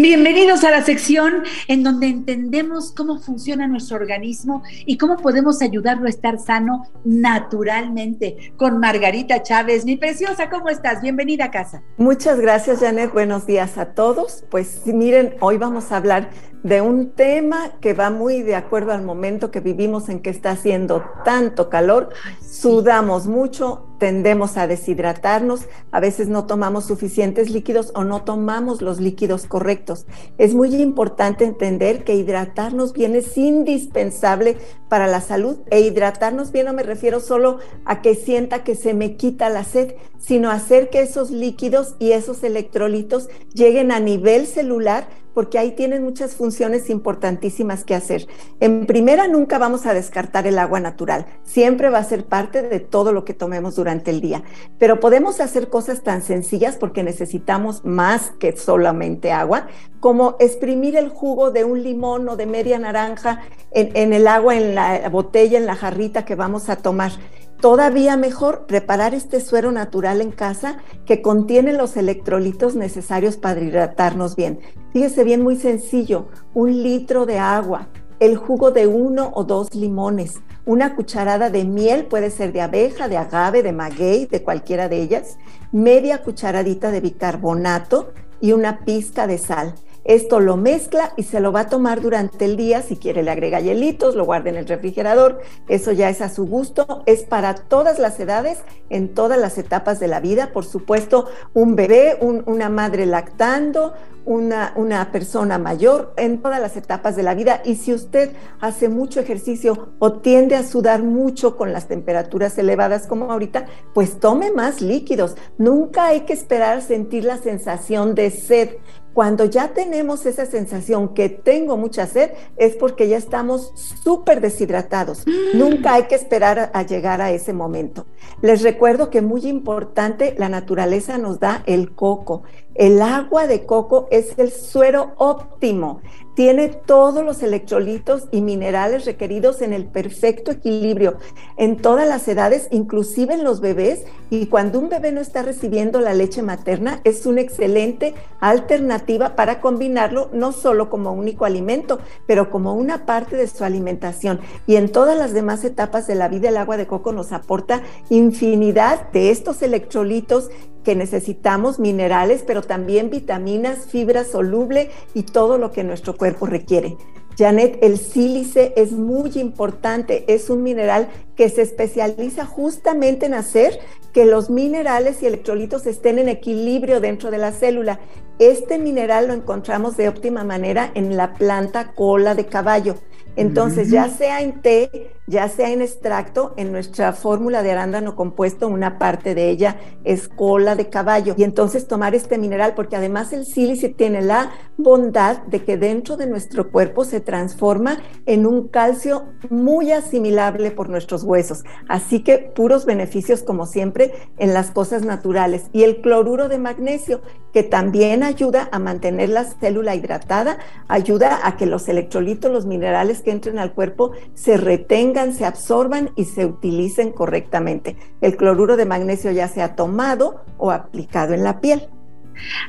Bienvenidos a la sección en donde entendemos cómo funciona nuestro organismo y cómo podemos ayudarlo a estar sano naturalmente. Con Margarita Chávez, mi preciosa, ¿cómo estás? Bienvenida a casa. Muchas gracias, Janet. Buenos días a todos. Pues miren, hoy vamos a hablar de un tema que va muy de acuerdo al momento que vivimos en que está haciendo tanto calor, sudamos mucho, tendemos a deshidratarnos, a veces no tomamos suficientes líquidos o no tomamos los líquidos correctos. Es muy importante entender que hidratarnos bien es indispensable para la salud e hidratarnos bien no me refiero solo a que sienta que se me quita la sed, sino hacer que esos líquidos y esos electrolitos lleguen a nivel celular porque ahí tienen muchas funciones importantísimas que hacer. En primera, nunca vamos a descartar el agua natural, siempre va a ser parte de todo lo que tomemos durante el día, pero podemos hacer cosas tan sencillas porque necesitamos más que solamente agua, como exprimir el jugo de un limón o de media naranja en, en el agua, en la botella, en la jarrita que vamos a tomar. Todavía mejor preparar este suero natural en casa que contiene los electrolitos necesarios para hidratarnos bien. Fíjese bien, muy sencillo, un litro de agua, el jugo de uno o dos limones, una cucharada de miel, puede ser de abeja, de agave, de maguey, de cualquiera de ellas, media cucharadita de bicarbonato y una pizca de sal. Esto lo mezcla y se lo va a tomar durante el día. Si quiere, le agrega hielitos, lo guarda en el refrigerador. Eso ya es a su gusto. Es para todas las edades, en todas las etapas de la vida. Por supuesto, un bebé, una madre lactando, una, una, persona mayor en todas las etapas de la vida. Y si usted hace mucho ejercicio o tiende a sudar mucho con las temperaturas elevadas como ahorita, pues tome más líquidos. Nunca hay que esperar sentir la sensación de sed. Cuando ya tenemos esa sensación que tengo mucha sed, es porque ya estamos súper deshidratados. Mm. Nunca hay que esperar a, llegar a ese momento. Les recuerdo que muy importante, la naturaleza nos da el coco. El agua de coco es el suero óptimo. Tiene todos los electrolitos y minerales requeridos en el perfecto equilibrio en todas las edades, inclusive en los bebés. Y cuando un bebé no está recibiendo la leche materna, es una excelente alternativa para combinarlo no solo como único alimento, pero como una parte de su alimentación. Y en todas las demás etapas de la vida, el agua de coco nos aporta infinidad de estos electrolitos necesitamos, minerales, pero también vitaminas, fibra soluble y todo lo que nuestro cuerpo requiere. Janet, el sílice es muy importante, es un mineral que se especializa justamente en hacer que los minerales y electrolitos estén en equilibrio dentro de la célula. Este mineral lo encontramos de óptima manera en la planta cola de caballo. Entonces, ya sea en té, ya sea en extracto, en nuestra fórmula de arándano compuesto, una parte de ella es cola de caballo. Y entonces tomar este mineral, porque además el sílice tiene la bondad de que dentro de nuestro cuerpo se transforma en un calcio muy asimilable por nuestros huesos. Así que puros beneficios, como siempre, en las cosas naturales. Y el cloruro de magnesio, que también ayuda a mantener la célula hidratada, ayuda a que los electrolitos, los minerales que entren al cuerpo se retengan, se absorban y se utilicen correctamente. El cloruro de magnesio ya sea tomado o aplicado en la piel.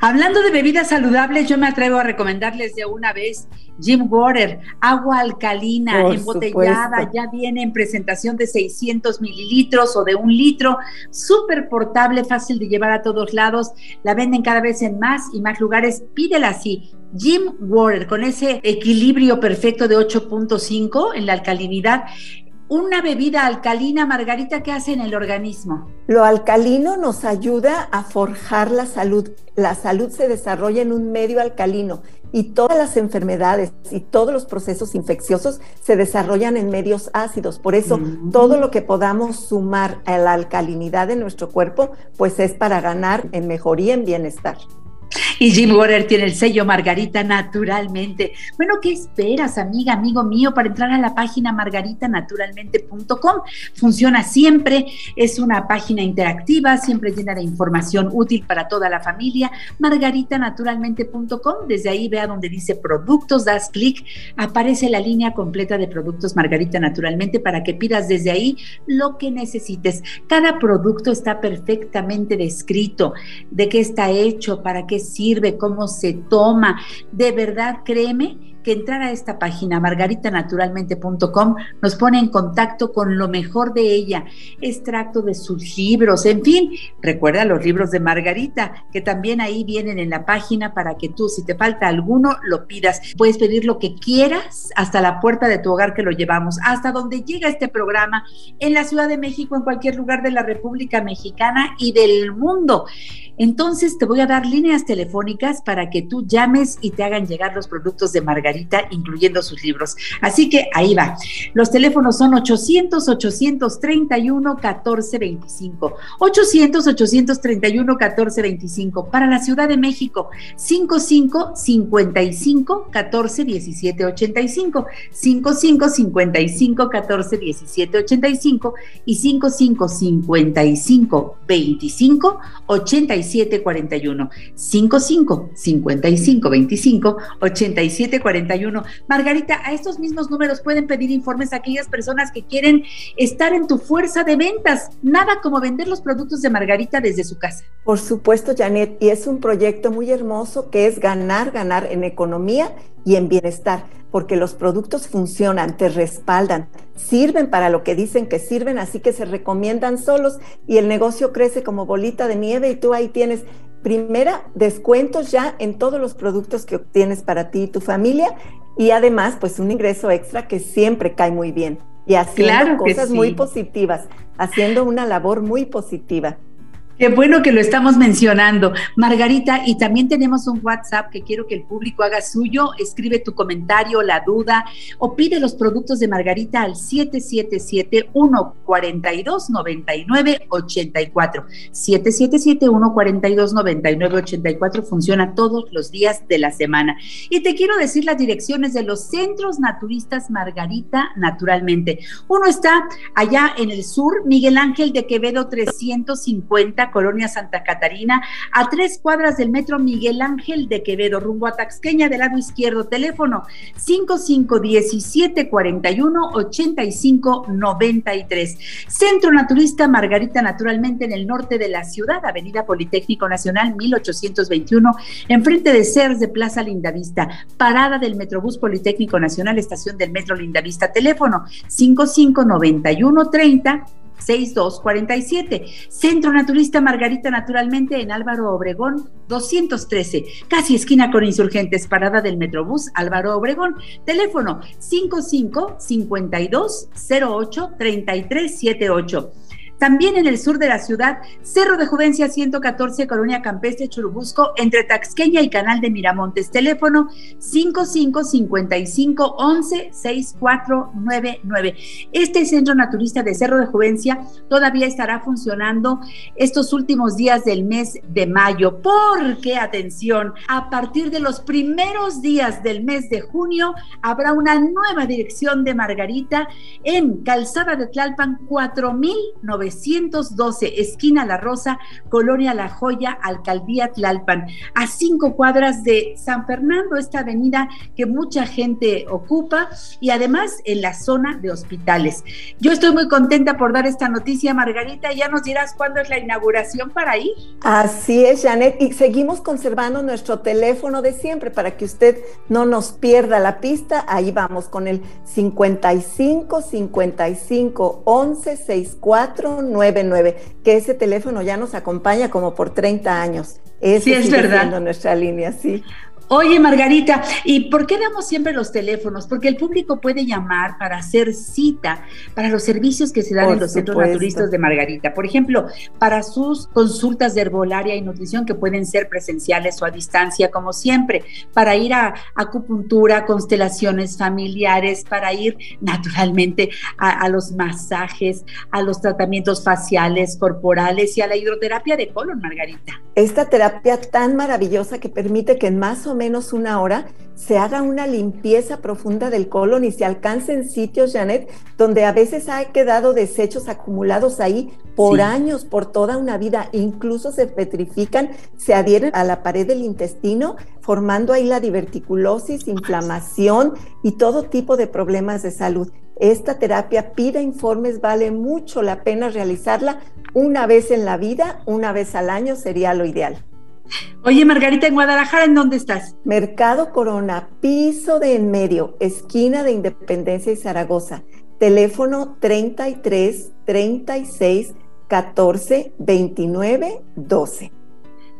Hablando de bebidas saludables, yo me atrevo a recomendarles de una vez Jim Water, agua alcalina embotellada, ya viene en presentación de 600 mililitros o de un litro, súper portable, fácil de llevar a todos lados, la venden cada vez en más y más lugares, pídela así. Jim Water, con ese equilibrio perfecto de 8.5 en la alcalinidad, una bebida alcalina, Margarita, ¿qué hace en el organismo? Lo alcalino nos ayuda a forjar la salud. La salud se desarrolla en un medio alcalino y todas las enfermedades y todos los procesos infecciosos se desarrollan en medios ácidos. Por eso, mm. todo lo que podamos sumar a la alcalinidad de nuestro cuerpo, pues es para ganar en mejoría, en bienestar. Y Jim Water tiene el sello Margarita naturalmente. Bueno, ¿qué esperas, amiga, amigo mío, para entrar a la página margaritanaturalmente.com? Funciona siempre, es una página interactiva, siempre llena de información útil para toda la familia. Margaritanaturalmente.com, desde ahí vea donde dice productos, das clic, aparece la línea completa de productos Margarita Naturalmente para que pidas desde ahí lo que necesites. Cada producto está perfectamente descrito, de qué está hecho, para qué sirve, cómo se toma. De verdad, créeme que entrar a esta página margaritanaturalmente.com nos pone en contacto con lo mejor de ella, extracto de sus libros, en fin, recuerda los libros de Margarita, que también ahí vienen en la página para que tú, si te falta alguno, lo pidas. Puedes pedir lo que quieras hasta la puerta de tu hogar que lo llevamos, hasta donde llega este programa, en la Ciudad de México, en cualquier lugar de la República Mexicana y del mundo. Entonces te voy a dar líneas telefónicas para que tú llames y te hagan llegar los productos de Margarita, incluyendo sus libros. Así que ahí va. Los teléfonos son 800-831-1425. 800-831-1425. Para la Ciudad de México, 55-55-14-17-85. 55-55-14-17-85 y 55-55-25-85. 8741 55 55 25 87 41. Margarita, a estos mismos números pueden pedir informes a aquellas personas que quieren estar en tu fuerza de ventas. Nada como vender los productos de Margarita desde su casa. Por supuesto, Janet, y es un proyecto muy hermoso que es ganar, ganar en economía y en bienestar, porque los productos funcionan, te respaldan, sirven para lo que dicen que sirven, así que se recomiendan solos y el negocio crece como bolita de nieve y tú ahí tienes primera descuentos ya en todos los productos que obtienes para ti y tu familia y además pues un ingreso extra que siempre cae muy bien y haciendo cosas muy positivas, haciendo una labor muy positiva. Qué bueno que lo estamos mencionando. Margarita, y también tenemos un WhatsApp que quiero que el público haga suyo. Escribe tu comentario, la duda o pide los productos de Margarita al 777-142-9984. 777-142-9984 funciona todos los días de la semana. Y te quiero decir las direcciones de los centros naturistas Margarita Naturalmente. Uno está allá en el sur, Miguel Ángel de Quevedo 350 Colonia Santa Catarina, a tres cuadras del metro Miguel Ángel de Quevedo, rumbo a Taxqueña del lado izquierdo. Teléfono 551741 8593. Centro Naturista Margarita, naturalmente en el norte de la ciudad, Avenida Politécnico Nacional 1821, enfrente de CERS de Plaza Lindavista, parada del Metrobús Politécnico Nacional, estación del Metro Lindavista, teléfono 559130 6247. Centro Naturista Margarita Naturalmente en Álvaro Obregón 213, casi esquina con Insurgentes, parada del Metrobús Álvaro Obregón. Teléfono 55 52 08 33 78. También en el sur de la ciudad, Cerro de Juvencia 114, Colonia Campestre, Churubusco, entre Taxqueña y Canal de Miramontes. Teléfono 5555 11 6499. Este centro naturista de Cerro de Juvencia todavía estará funcionando estos últimos días del mes de mayo, porque, atención, a partir de los primeros días del mes de junio habrá una nueva dirección de Margarita en Calzada de Tlalpan 4900 912, esquina La Rosa, Colonia La Joya, Alcaldía Tlalpan, a cinco cuadras de San Fernando, esta avenida que mucha gente ocupa y además en la zona de hospitales. Yo estoy muy contenta por dar esta noticia, Margarita. Ya nos dirás cuándo es la inauguración para ir. Así es, Janet. Y seguimos conservando nuestro teléfono de siempre para que usted no nos pierda la pista. Ahí vamos con el 55 55 11 64 99, que ese teléfono ya nos acompaña como por 30 años. Ese sí, es verdad. nuestra línea, sí. Oye, Margarita, ¿y por qué damos siempre los teléfonos? Porque el público puede llamar para hacer cita para los servicios que se dan en los centros naturistas de Margarita. Por ejemplo, para sus consultas de herbolaria y nutrición que pueden ser presenciales o a distancia, como siempre, para ir a acupuntura, constelaciones familiares, para ir naturalmente a, a los masajes, a los tratamientos faciales, corporales y a la hidroterapia de colon, Margarita. Esta terapia tan maravillosa que permite que en más o menos una hora se haga una limpieza profunda del colon y se alcance en sitios, Janet, donde a veces ha quedado desechos acumulados ahí por años, por toda una vida, incluso se petrifican, se adhieren a la pared del intestino, formando ahí la diverticulosis, inflamación y todo tipo de problemas de salud. Esta terapia pide informes, vale mucho la pena realizarla una vez en la vida, una vez al año sería lo ideal. Oye, Margarita, en Guadalajara, ¿en dónde estás? Mercado Corona, piso de en medio, esquina de Independencia y Zaragoza. Teléfono 33 36 14 29 12.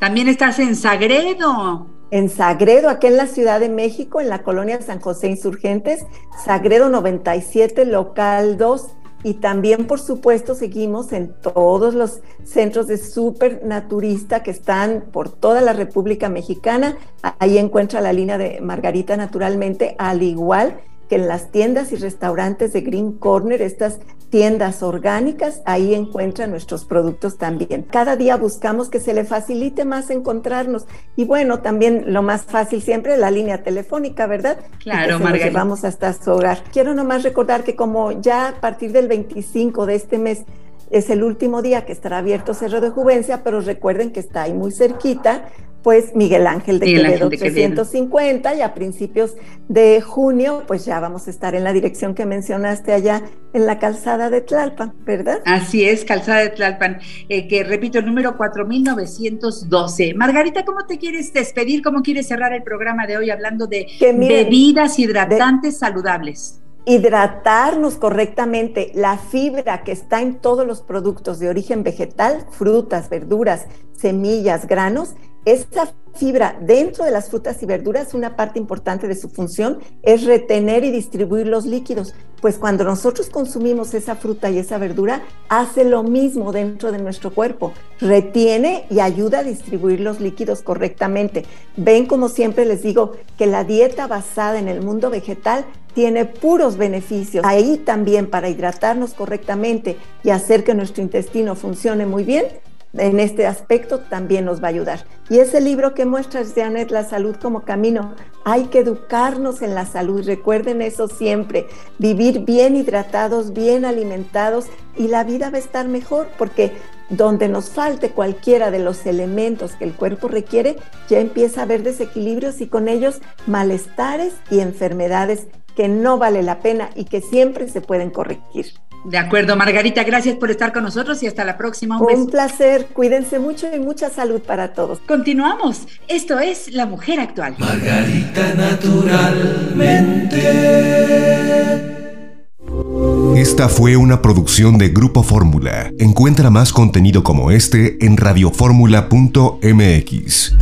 También estás en Sagredo. En Sagredo, aquí en la Ciudad de México, en la colonia San José Insurgentes, Sagredo 97, local 2 y también, por supuesto, seguimos en todos los centros de supernaturista que están por toda la República Mexicana. Ahí encuentra la línea de Margarita naturalmente, al igual que en las tiendas y restaurantes de Green Corner, estas tiendas orgánicas, ahí encuentra nuestros productos también. Cada día buscamos que se le facilite más encontrarnos. Y bueno, también lo más fácil siempre, la línea telefónica, ¿verdad? Claro, Margarita. Llevamos hasta su hogar. Quiero nomás recordar que como ya a partir del 25 de este mes es el último día que estará abierto Cerro de Juvencia, pero recuerden que está ahí muy cerquita, pues Miguel Ángel de Quevedo 350 y a principios de junio pues ya vamos a estar en la dirección que mencionaste allá en la calzada de Tlalpan, ¿verdad? Así es, calzada de Tlalpan, eh, que repito el número 4912. Margarita, ¿cómo te quieres despedir? ¿Cómo quieres cerrar el programa de hoy hablando de bebidas hidratantes saludables? hidratarnos correctamente, la fibra que está en todos los productos de origen vegetal, frutas, verduras, semillas, granos, esa fibra dentro de las frutas y verduras, una parte importante de su función es retener y distribuir los líquidos, pues cuando nosotros consumimos esa fruta y esa verdura, hace lo mismo dentro de nuestro cuerpo, retiene y ayuda a distribuir los líquidos correctamente. Ven como siempre les digo que la dieta basada en el mundo vegetal tiene puros beneficios. Ahí también para hidratarnos correctamente y hacer que nuestro intestino funcione muy bien, en este aspecto también nos va a ayudar. Y ese libro que muestras, Janet, La salud como camino, hay que educarnos en la salud, recuerden eso siempre, vivir bien hidratados, bien alimentados y la vida va a estar mejor porque donde nos falte cualquiera de los elementos que el cuerpo requiere, ya empieza a haber desequilibrios y con ellos malestares y enfermedades que no vale la pena y que siempre se pueden corregir. De acuerdo, Margarita, gracias por estar con nosotros y hasta la próxima. Un, placer, cuídense mucho y mucha salud para todos. Continuamos, esto es La Mujer Actual. Margarita Naturalmente. Esta fue una producción de Grupo Fórmula. Encuentra más contenido como este en radioformula.mx.